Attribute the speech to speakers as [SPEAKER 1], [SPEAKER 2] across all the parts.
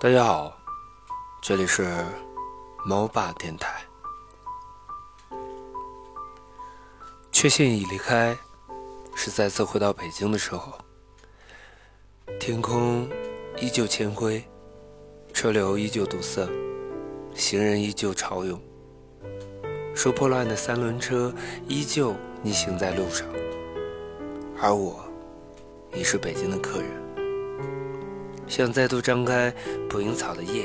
[SPEAKER 1] 大家好，这里是猫爸电台。确信已离开，是再次回到北京的时候。天空依旧铅灰，车流依旧堵塞，行人依旧潮涌，收破烂的三轮车依旧逆行在路上，而我已是北京的客人。像再度张开捕蝇草的叶，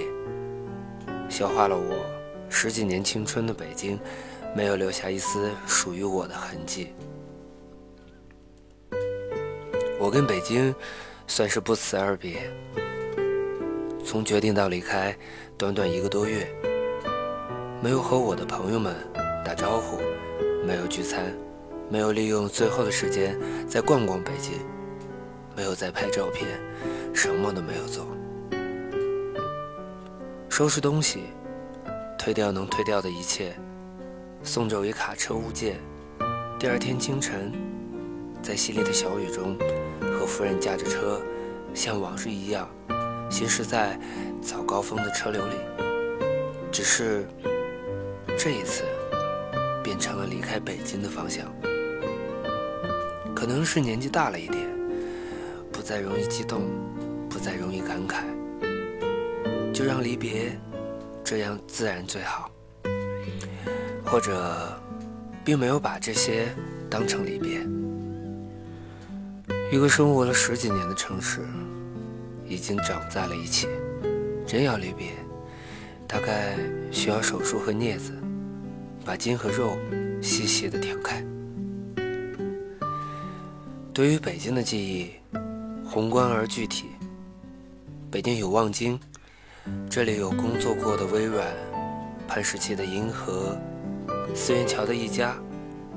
[SPEAKER 1] 消化了我十几年青春的北京，没有留下一丝属于我的痕迹。我跟北京算是不辞而别，从决定到离开，短短一个多月，没有和我的朋友们打招呼，没有聚餐，没有利用最后的时间再逛逛北京，没有再拍照片。什么都没有做，收拾东西，推掉能推掉的一切，送走一卡车物件。第二天清晨，在淅沥的小雨中，和夫人驾着车，像往日一样，行驶在早高峰的车流里。只是这一次，变成了离开北京的方向。可能是年纪大了一点，不再容易激动。不再容易感慨，就让离别这样自然最好。或者，并没有把这些当成离别。一个生活了十几年的城市，已经长在了一起。真要离别，大概需要手术和镊子，把筋和肉细细的挑开。对于北京的记忆，宏观而具体。北京有望京，这里有工作过的微软，潘石屹的银河，四元桥的一家，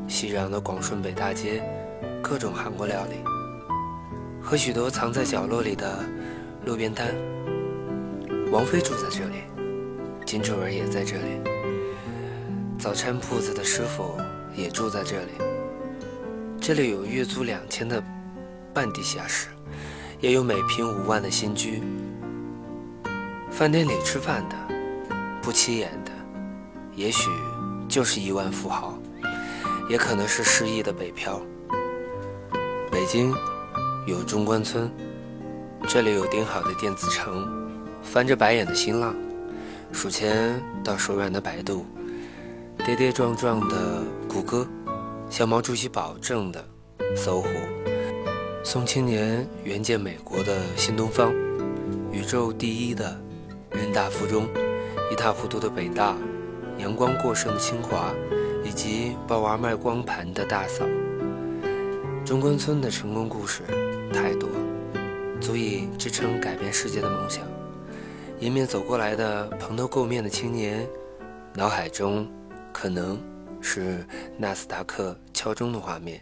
[SPEAKER 1] 熙攘的广顺北大街，各种韩国料理，和许多藏在角落里的路边摊。王菲住在这里，金志文也在这里，早餐铺子的师傅也住在这里。这里有月租两千的半地下室。也有每平五万的新居，饭店里吃饭的，不起眼的，也许就是亿万富豪，也可能是失意的北漂。北京有中关村，这里有顶好的电子城，翻着白眼的新浪，数钱到手软的百度，跌跌撞撞的谷歌，向毛主席保证的搜狐。送青年援建美国的新东方，宇宙第一的人大附中，一塌糊涂的北大，阳光过剩的清华，以及抱娃卖光盘的大嫂。中关村的成功故事太多，足以支撑改变世界的梦想。迎面走过来的蓬头垢面的青年，脑海中可能是纳斯达克敲钟的画面。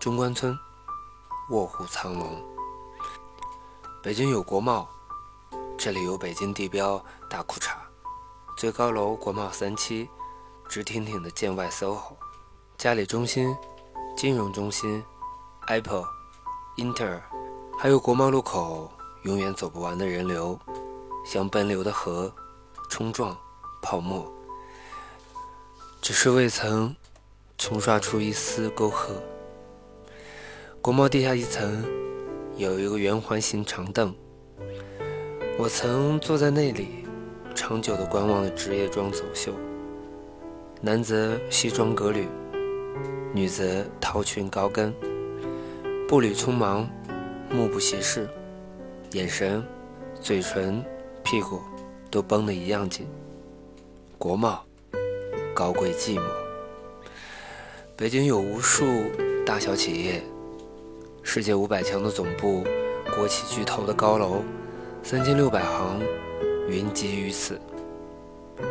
[SPEAKER 1] 中关村。卧虎藏龙。北京有国贸，这里有北京地标大裤衩，最高楼国贸三期，直挺挺的建外 SOHO，嘉里中心、金融中心、，Apple，Inter，，还有国贸路口永远走不完的人流，像奔流的河，冲撞泡沫，只是未曾冲刷出一丝沟壑。国贸地下一层有一个圆环形长凳，我曾坐在那里，长久地观望着职业装走秀。男子西装革履，女子套裙高跟，步履匆忙，目不斜视，眼神、嘴唇、屁股都绷得一样紧。国贸高贵寂寞。北京有无数大小企业。世界五百强的总部，国企巨头的高楼，三千六百行，云集于此。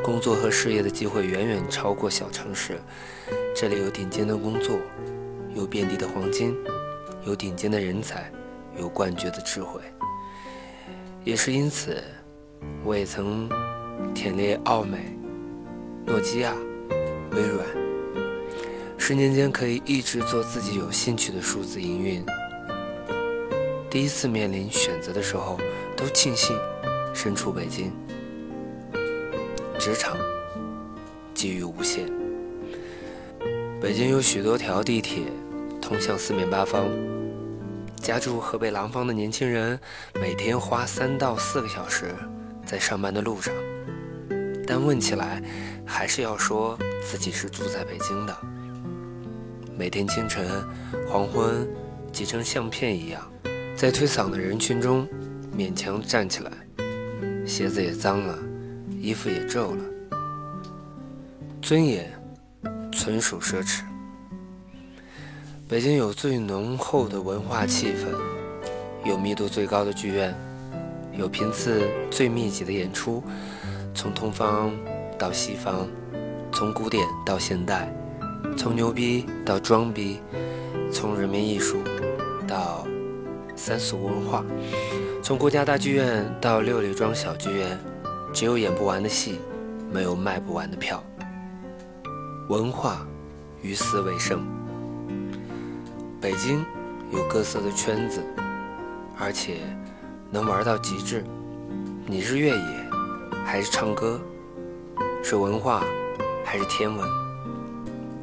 [SPEAKER 1] 工作和事业的机会远远超过小城市。这里有顶尖的工作，有遍地的黄金，有顶尖的人才，有冠绝的智慧。也是因此，我也曾忝列奥美、诺基亚、微软。十年间可以一直做自己有兴趣的数字营运。第一次面临选择的时候，都庆幸身处北京。职场机遇无限，北京有许多条地铁通向四面八方。家住河北廊坊的年轻人，每天花三到四个小时在上班的路上，但问起来，还是要说自己是住在北京的。每天清晨、黄昏，挤成相片一样，在推搡的人群中勉强站起来，鞋子也脏了，衣服也皱了，尊严纯属奢侈。北京有最浓厚的文化气氛，有密度最高的剧院，有频次最密集的演出，从东方到西方，从古典到现代，从牛逼到装逼，从人民艺术到三俗文化，从国家大剧院到六里庄小剧院，只有演不完的戏，没有卖不完的票。文化于斯为盛。北京有各色的圈子，而且能玩到极致。你是越野，还是唱歌？是文化，还是天文？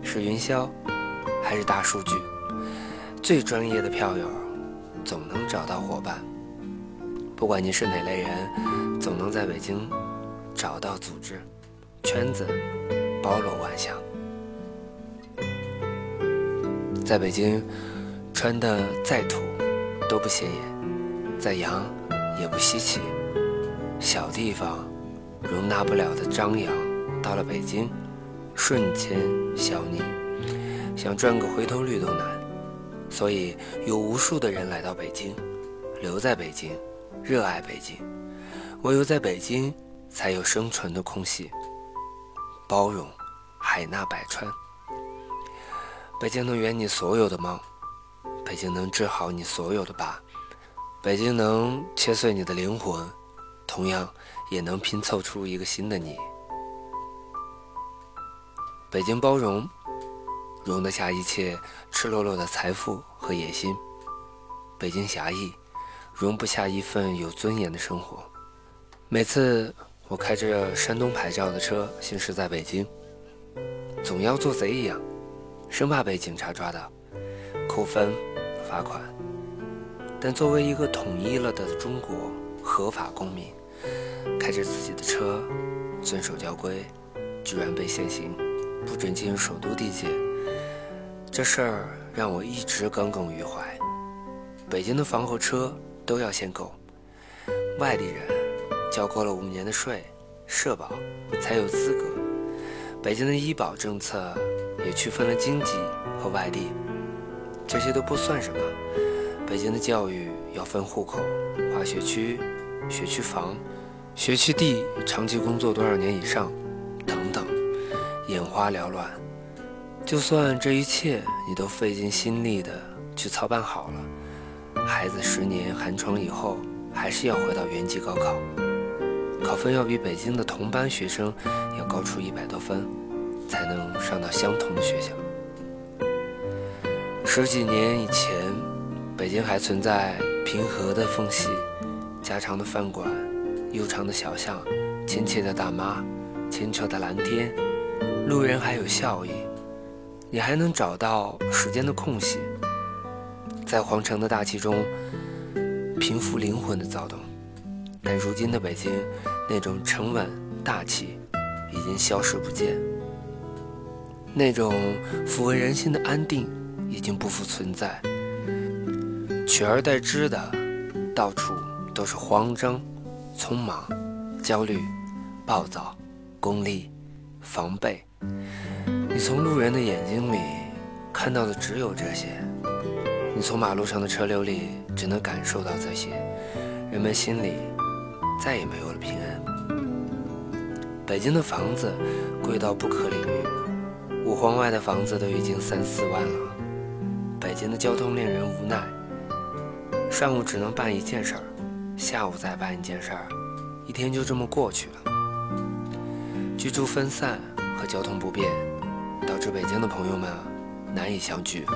[SPEAKER 1] 是云霄，还是大数据？最专业的票友总能找到伙伴。不管你是哪类人，总能在北京找到组织。圈子包罗万象。在北京，穿的再土都不显眼，再洋也不稀奇。小地方容纳不了的张扬，到了北京，瞬间消匿，想赚个回头率都难。所以有无数的人来到北京，留在北京，热爱北京。唯有在北京，才有生存的空隙。包容，海纳百川。北京能圆你所有的梦，北京能治好你所有的疤，北京能切碎你的灵魂，同样也能拼凑出一个新的你。北京包容，容得下一切赤裸裸的财富和野心；北京狭义，容不下一份有尊严的生活。每次我开着山东牌照的车行驶在北京，总要做贼一样。生怕被警察抓到，扣分、罚款。但作为一个统一了的中国合法公民，开着自己的车，遵守交规，居然被限行，不准进入首都地界，这事儿让我一直耿耿于怀。北京的房和车都要限购，外地人交够了五年的税、社保才有资格。北京的医保政策。也区分了经济和外地，这些都不算什么。北京的教育要分户口、划学区、学区房、学区地、长期工作多少年以上等等，眼花缭乱。就算这一切你都费尽心力的去操办好了，孩子十年寒窗以后还是要回到原籍高考，考分要比北京的同班学生要高出一百多分。才能上到相同的学校。十几年以前，北京还存在平和的缝隙、家常的饭馆、悠长的小巷、亲切的大妈、清澈的蓝天，路人还有笑意，你还能找到时间的空隙，在皇城的大气中平复灵魂的躁动。但如今的北京，那种沉稳大气已经消失不见。那种抚慰人心的安定已经不复存在，取而代之的，到处都是慌张、匆忙、焦虑、暴躁、功利、防备。你从路人的眼睛里看到的只有这些，你从马路上的车流里只能感受到这些，人们心里再也没有了平安。北京的房子贵到不可理喻。五环外的房子都已经三四万了，北京的交通令人无奈。上午只能办一件事儿，下午再办一件事儿，一天就这么过去了。居住分散和交通不便，导致北京的朋友们难以相聚。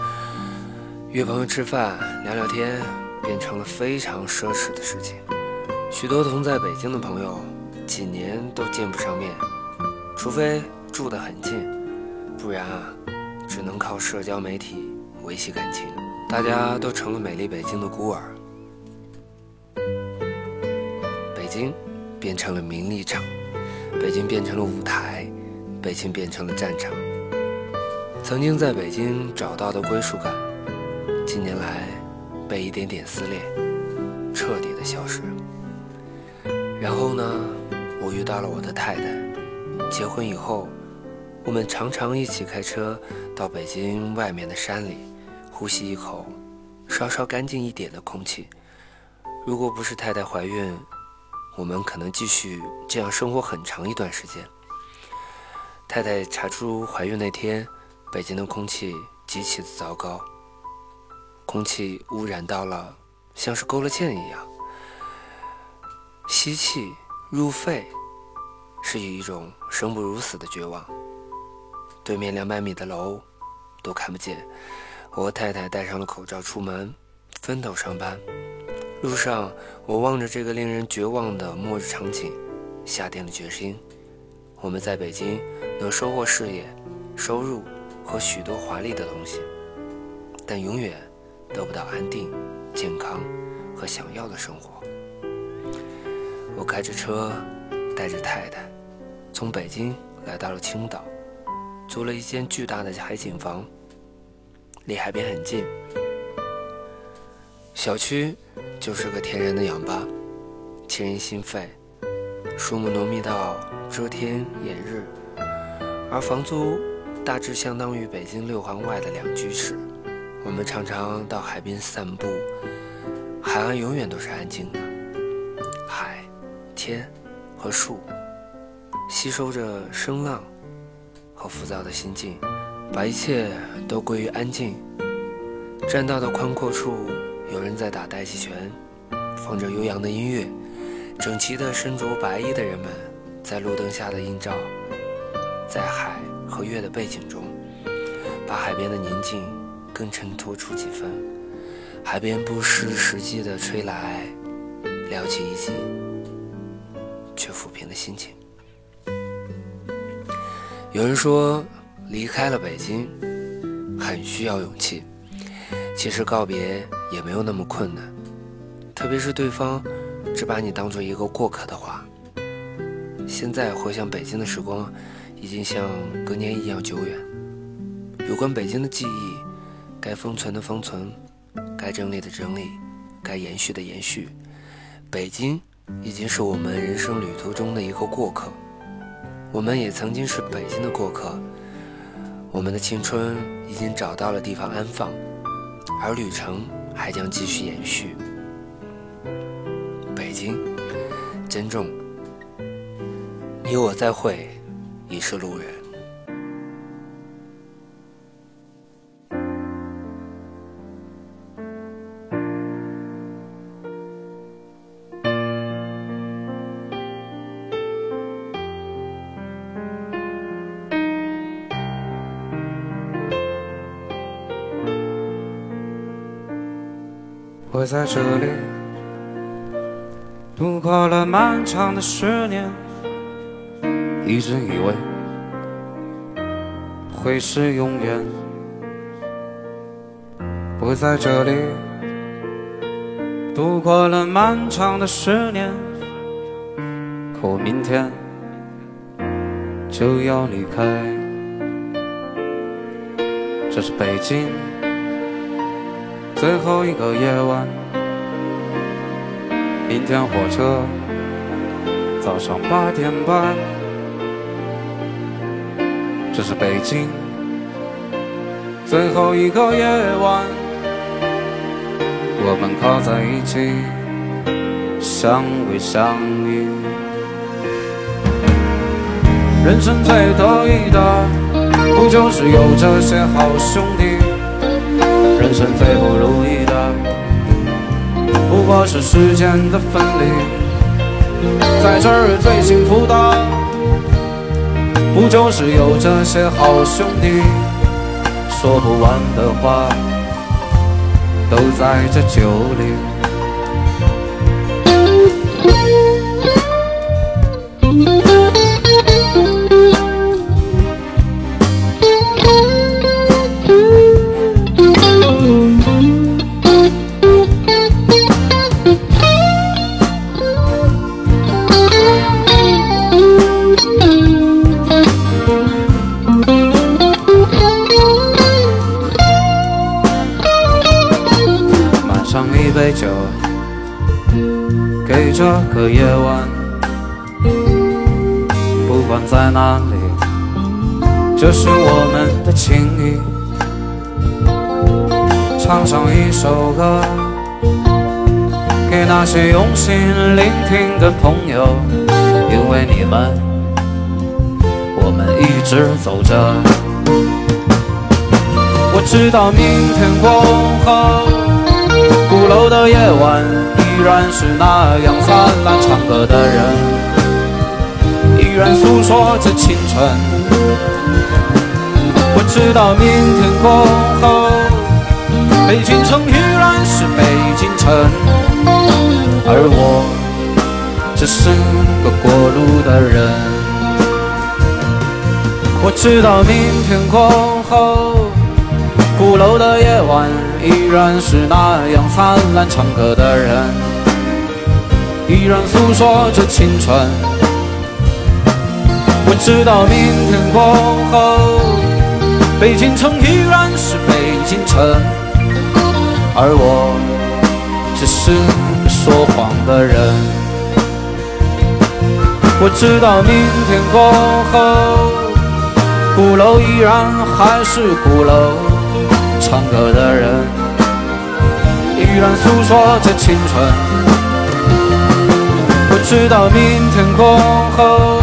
[SPEAKER 1] 约朋友吃饭聊聊天，变成了非常奢侈的事情。许多同在北京的朋友，几年都见不上面，除非住得很近，不然啊，只能靠社交媒体维系感情。大家都成了美丽北京的孤儿，北京变成了名利场，北京变成了舞台，北京变成了战场。曾经在北京找到的归属感，近年来被一点点撕裂，彻底的消失。然后呢，我遇到了我的太太。结婚以后，我们常常一起开车到北京外面的山里，呼吸一口稍稍干净一点的空气。如果不是太太怀孕，我们可能继续这样生活很长一段时间。太太查出怀孕那天。北京的空气极其的糟糕，空气污染到了像是勾了芡一样，吸气入肺，是以一种生不如死的绝望。对面两百米的楼都看不见，我和太太戴上了口罩出门，分头上班。路上，我望着这个令人绝望的末日场景，下定了决心：我们在北京能收获事业、收入。和许多华丽的东西，但永远得不到安定、健康和想要的生活。我开着车，带着太太，从北京来到了青岛，租了一间巨大的海景房，离海边很近。小区就是个天然的氧吧，沁人心肺，树木浓密到遮天掩日，而房租。大致相当于北京六环外的两居室。我们常常到海边散步，海岸永远都是安静的，海、天和树吸收着声浪和浮躁的心境，把一切都归于安静。栈道的宽阔处，有人在打太极拳，放着悠扬的音乐，整齐的身着白衣的人们在路灯下的映照，在海。和月的背景中，把海边的宁静更衬托出几分。海边不失时机的吹来，撩起一记，却抚平了心情。有人说，离开了北京，很需要勇气。其实告别也没有那么困难，特别是对方只把你当做一个过客的话。现在回想北京的时光。已经像隔年一样久远。有关北京的记忆，该封存的封存，该整理的整理，该延续的延续。北京已经是我们人生旅途中的一个过客，我们也曾经是北京的过客。我们的青春已经找到了地方安放，而旅程还将继续延续。北京，珍重，你我再会。已是路人。
[SPEAKER 2] 我在这里度过了漫长的十年。一直以为会是永远，我在这里度过了漫长的十年，可我明天就要离开。这是北京最后一个夜晚，明天火车早上八点半。这是北京最后一个夜晚，我们靠在一起，相偎相依。人生最得意的，不就是有这些好兄弟？人生最不如意的，不过是时间的分离。在这儿最幸福的。不就是有这些好兄弟，说不完的话，都在这酒里。唱上一首歌，给那些用心聆听的朋友，因为你们，我们一直走着。我知道明天过后，鼓楼的夜晚依然是那样灿烂，唱歌的人依然诉说着青春。我知道明天过后。北京城依然是北京城，而我只是个过路的人。我知道明天过后，鼓楼的夜晚依然是那样灿烂，唱歌的人依然诉说着青春。我知道明天过后，北京城依然是北京城。而我只是说谎的人。我知道明天过后，鼓楼依然还是鼓楼，唱歌的人依然诉说着青春。我知道明天过后，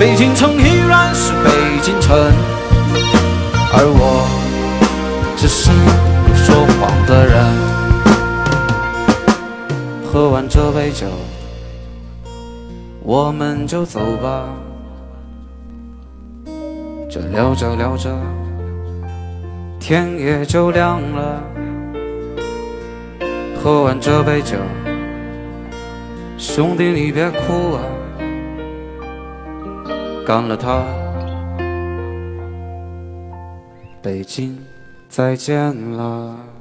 [SPEAKER 2] 北京城依然是北京城，而我只是。说谎的人，喝完这杯酒，我们就走吧。这聊着聊着，天也就亮了。喝完这杯酒，兄弟你别哭啊，干了它，北京。再见了。